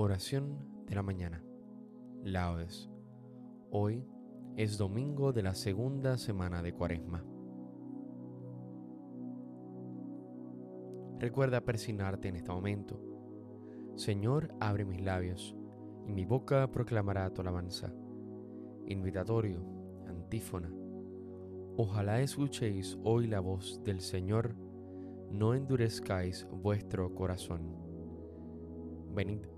Oración de la mañana. Laudes. Hoy es domingo de la segunda semana de Cuaresma. Recuerda persignarte en este momento. Señor, abre mis labios, y mi boca proclamará tu alabanza. Invitatorio, antífona. Ojalá escuchéis hoy la voz del Señor, no endurezcáis vuestro corazón. Venid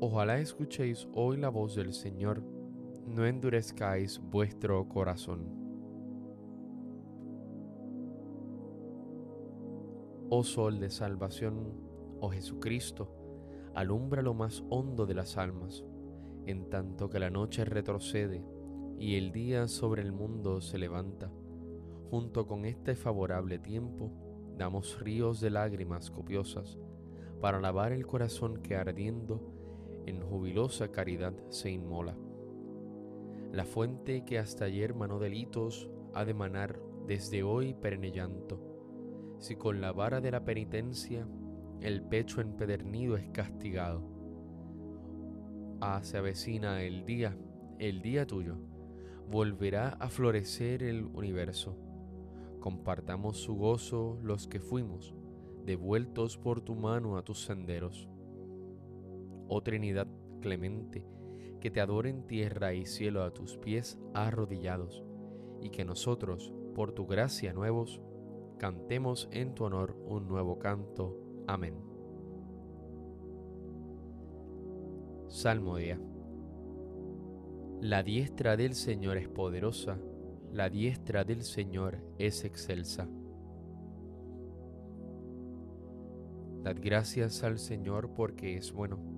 Ojalá escuchéis hoy la voz del Señor, no endurezcáis vuestro corazón. Oh Sol de salvación, oh Jesucristo, alumbra lo más hondo de las almas, en tanto que la noche retrocede y el día sobre el mundo se levanta. Junto con este favorable tiempo, damos ríos de lágrimas copiosas para lavar el corazón que ardiendo en jubilosa caridad se inmola. La fuente que hasta ayer manó delitos ha de manar desde hoy perenne llanto. Si con la vara de la penitencia el pecho empedernido es castigado. Ah, se avecina el día, el día tuyo. Volverá a florecer el universo. Compartamos su gozo los que fuimos, devueltos por tu mano a tus senderos oh Trinidad clemente, que te adoren tierra y cielo a tus pies arrodillados, y que nosotros, por tu gracia nuevos, cantemos en tu honor un nuevo canto. Amén. Salmo día. La diestra del Señor es poderosa, la diestra del Señor es excelsa. Dad gracias al Señor porque es bueno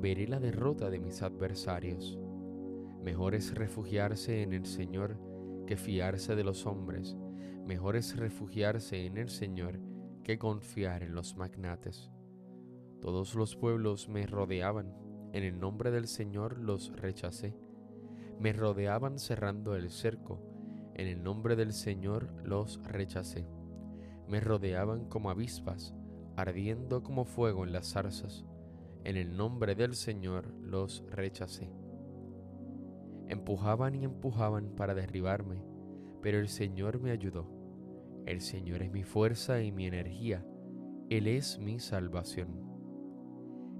veré la derrota de mis adversarios. Mejor es refugiarse en el Señor que fiarse de los hombres. Mejor es refugiarse en el Señor que confiar en los magnates. Todos los pueblos me rodeaban, en el nombre del Señor los rechacé. Me rodeaban cerrando el cerco, en el nombre del Señor los rechacé. Me rodeaban como avispas, ardiendo como fuego en las zarzas en el nombre del Señor los rechacé. Empujaban y empujaban para derribarme, pero el Señor me ayudó. El Señor es mi fuerza y mi energía. Él es mi salvación.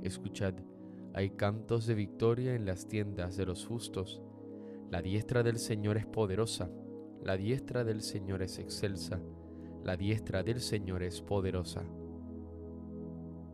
Escuchad, hay cantos de victoria en las tiendas de los justos. La diestra del Señor es poderosa, la diestra del Señor es excelsa, la diestra del Señor es poderosa.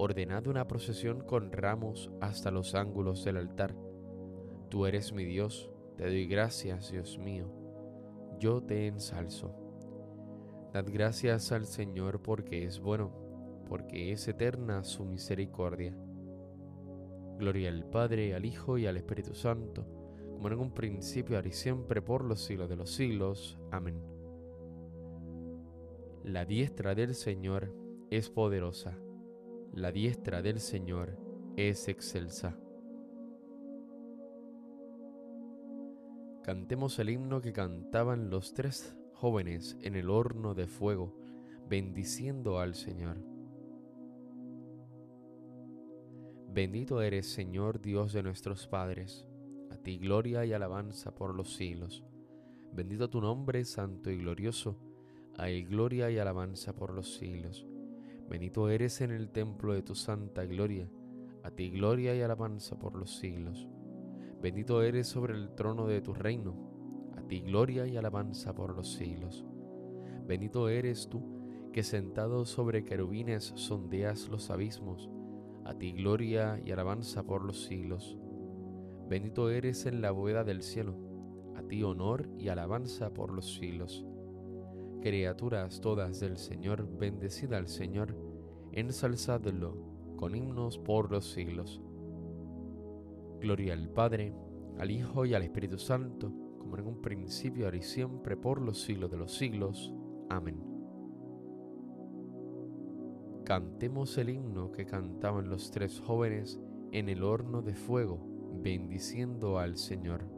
Ordenad una procesión con ramos hasta los ángulos del altar. Tú eres mi Dios, te doy gracias, Dios mío. Yo te ensalzo. Dad gracias al Señor porque es bueno, porque es eterna su misericordia. Gloria al Padre, al Hijo y al Espíritu Santo, como en un principio, ahora y siempre, por los siglos de los siglos. Amén. La diestra del Señor es poderosa, la diestra del Señor es excelsa. Cantemos el himno que cantaban los tres jóvenes en el horno de fuego, bendiciendo al Señor. Bendito eres, Señor Dios de nuestros padres, a ti gloria y alabanza por los siglos. Bendito tu nombre, santo y glorioso, a él gloria y alabanza por los siglos. Bendito eres en el templo de tu santa gloria, a ti gloria y alabanza por los siglos. Bendito eres sobre el trono de tu reino, a ti gloria y alabanza por los siglos. Bendito eres tú, que sentado sobre querubines sondeas los abismos, a ti gloria y alabanza por los siglos. Bendito eres en la bóveda del cielo, a ti honor y alabanza por los siglos. Criaturas todas del Señor, bendecida al Señor, ensalzadlo con himnos por los siglos. Gloria al Padre, al Hijo y al Espíritu Santo, como en un principio, ahora y siempre, por los siglos de los siglos. Amén. Cantemos el himno que cantaban los tres jóvenes en el horno de fuego, bendiciendo al Señor.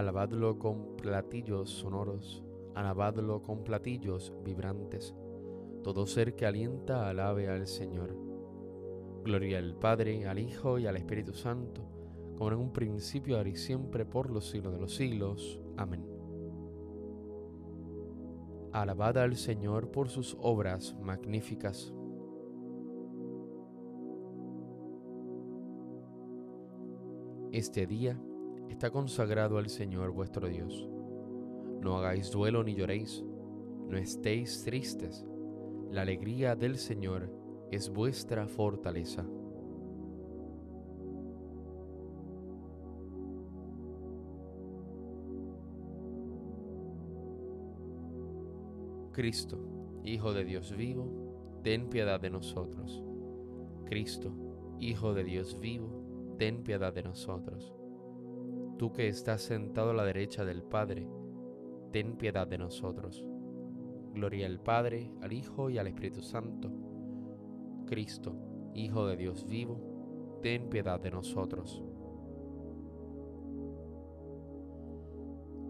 alabadlo con platillos sonoros, alabadlo con platillos vibrantes. Todo ser que alienta alabe al Señor. Gloria al Padre, al Hijo y al Espíritu Santo, como en un principio, ahora y siempre, por los siglos de los siglos. Amén. Alabad al Señor por sus obras magníficas. Este día está consagrado al Señor vuestro Dios. No hagáis duelo ni lloréis, no estéis tristes. La alegría del Señor es vuestra fortaleza. Cristo, Hijo de Dios vivo, ten piedad de nosotros. Cristo, Hijo de Dios vivo, ten piedad de nosotros tú que estás sentado a la derecha del Padre, ten piedad de nosotros. Gloria al Padre, al Hijo y al Espíritu Santo. Cristo, Hijo de Dios vivo, ten piedad de nosotros.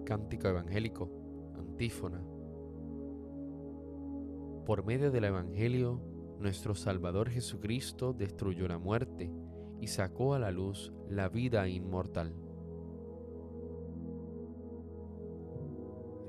Cántico Evangélico, antífona. Por medio del Evangelio, nuestro Salvador Jesucristo destruyó la muerte y sacó a la luz la vida inmortal.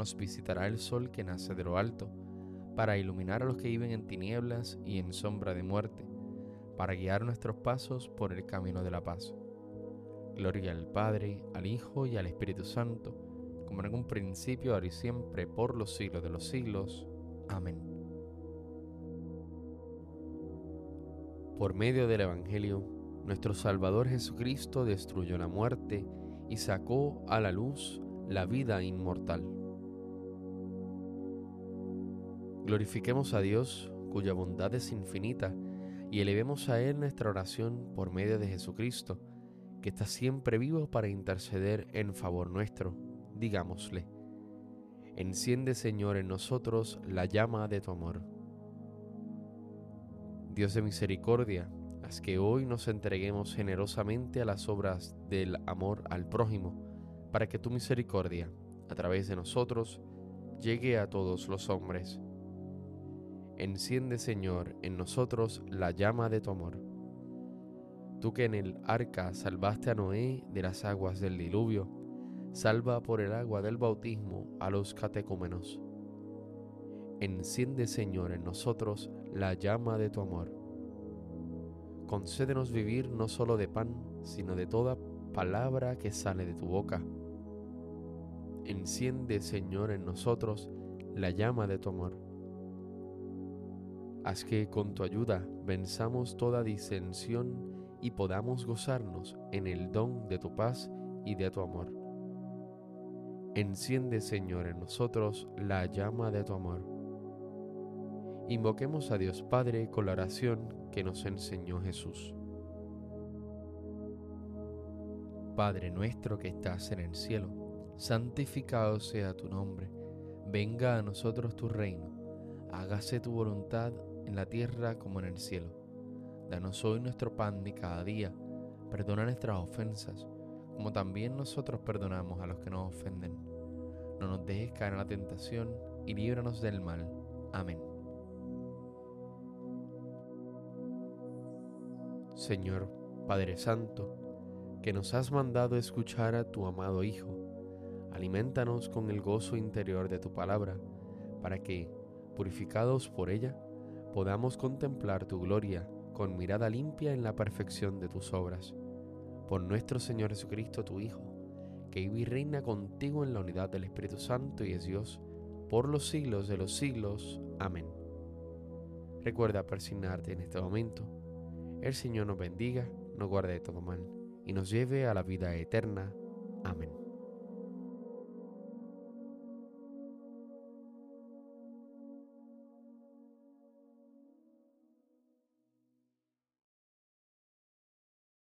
nos visitará el sol que nace de lo alto, para iluminar a los que viven en tinieblas y en sombra de muerte, para guiar nuestros pasos por el camino de la paz. Gloria al Padre, al Hijo y al Espíritu Santo, como en un principio, ahora y siempre, por los siglos de los siglos. Amén. Por medio del Evangelio, nuestro Salvador Jesucristo destruyó la muerte y sacó a la luz la vida inmortal. Glorifiquemos a Dios, cuya bondad es infinita, y elevemos a Él nuestra oración por medio de Jesucristo, que está siempre vivo para interceder en favor nuestro. Digámosle, enciende Señor en nosotros la llama de tu amor. Dios de misericordia, haz que hoy nos entreguemos generosamente a las obras del amor al prójimo, para que tu misericordia, a través de nosotros, llegue a todos los hombres Enciende, Señor, en nosotros la llama de tu amor. Tú que en el arca salvaste a Noé de las aguas del diluvio, salva por el agua del bautismo a los catecúmenos. Enciende, Señor, en nosotros la llama de tu amor. Concédenos vivir no solo de pan, sino de toda palabra que sale de tu boca. Enciende, Señor, en nosotros la llama de tu amor Haz que con tu ayuda venzamos toda disensión y podamos gozarnos en el don de tu paz y de tu amor. Enciende, Señor, en nosotros la llama de tu amor. Invoquemos a Dios Padre con la oración que nos enseñó Jesús. Padre nuestro que estás en el cielo, santificado sea tu nombre, venga a nosotros tu reino, hágase tu voluntad en la tierra como en el cielo. Danos hoy nuestro pan de cada día. Perdona nuestras ofensas, como también nosotros perdonamos a los que nos ofenden. No nos dejes caer en la tentación y líbranos del mal. Amén. Señor, Padre Santo, que nos has mandado escuchar a tu amado Hijo, alimentanos con el gozo interior de tu palabra, para que, purificados por ella, podamos contemplar tu gloria con mirada limpia en la perfección de tus obras. Por nuestro Señor Jesucristo, tu Hijo, que vive y reina contigo en la unidad del Espíritu Santo y es Dios, por los siglos de los siglos. Amén. Recuerda persignarte en este momento. El Señor nos bendiga, nos guarde de todo mal y nos lleve a la vida eterna. Amén.